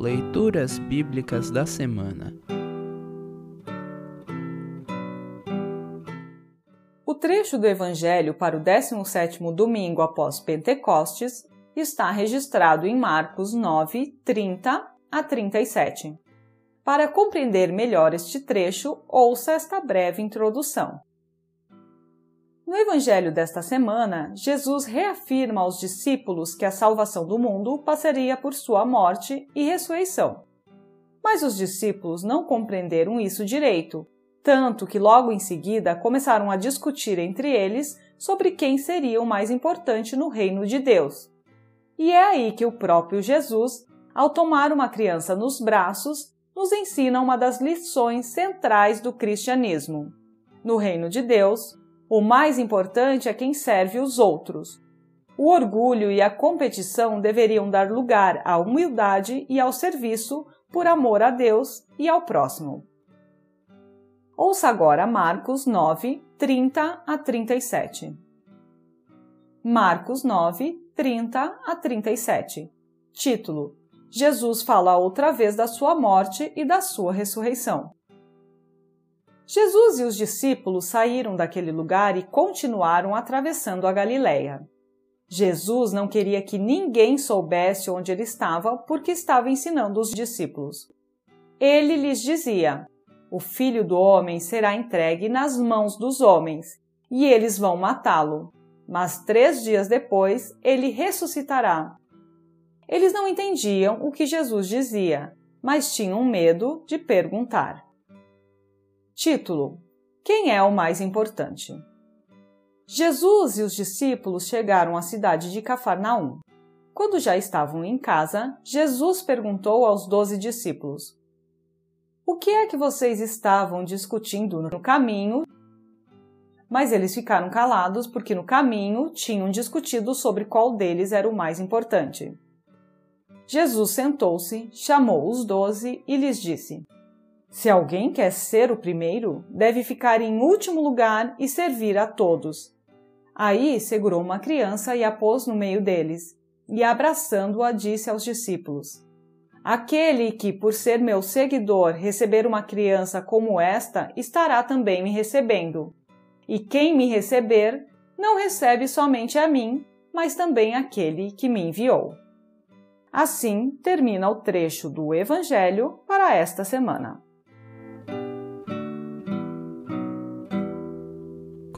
Leituras Bíblicas da Semana. O trecho do Evangelho para o 17º domingo após Pentecostes está registrado em Marcos 9, 30 a 37. Para compreender melhor este trecho, ouça esta breve introdução. No Evangelho desta semana, Jesus reafirma aos discípulos que a salvação do mundo passaria por sua morte e ressurreição. Mas os discípulos não compreenderam isso direito, tanto que logo em seguida começaram a discutir entre eles sobre quem seria o mais importante no reino de Deus. E é aí que o próprio Jesus, ao tomar uma criança nos braços, nos ensina uma das lições centrais do cristianismo. No reino de Deus, o mais importante é quem serve os outros. O orgulho e a competição deveriam dar lugar à humildade e ao serviço por amor a Deus e ao próximo. Ouça agora Marcos 9, 30 a 37. Marcos 9, 30 a 37. Título: Jesus fala outra vez da sua morte e da sua ressurreição. Jesus e os discípulos saíram daquele lugar e continuaram atravessando a Galileia. Jesus não queria que ninguém soubesse onde ele estava porque estava ensinando os discípulos. Ele lhes dizia: O filho do homem será entregue nas mãos dos homens, e eles vão matá-lo. Mas três dias depois ele ressuscitará. Eles não entendiam o que Jesus dizia, mas tinham medo de perguntar. Título: Quem é o mais importante? Jesus e os discípulos chegaram à cidade de Cafarnaum. Quando já estavam em casa, Jesus perguntou aos doze discípulos: O que é que vocês estavam discutindo no caminho? Mas eles ficaram calados porque no caminho tinham discutido sobre qual deles era o mais importante. Jesus sentou-se, chamou os doze e lhes disse: se alguém quer ser o primeiro, deve ficar em último lugar e servir a todos. Aí segurou uma criança e a pôs no meio deles, e abraçando-a disse aos discípulos: Aquele que, por ser meu seguidor, receber uma criança como esta, estará também me recebendo. E quem me receber, não recebe somente a mim, mas também aquele que me enviou. Assim termina o trecho do Evangelho para esta semana.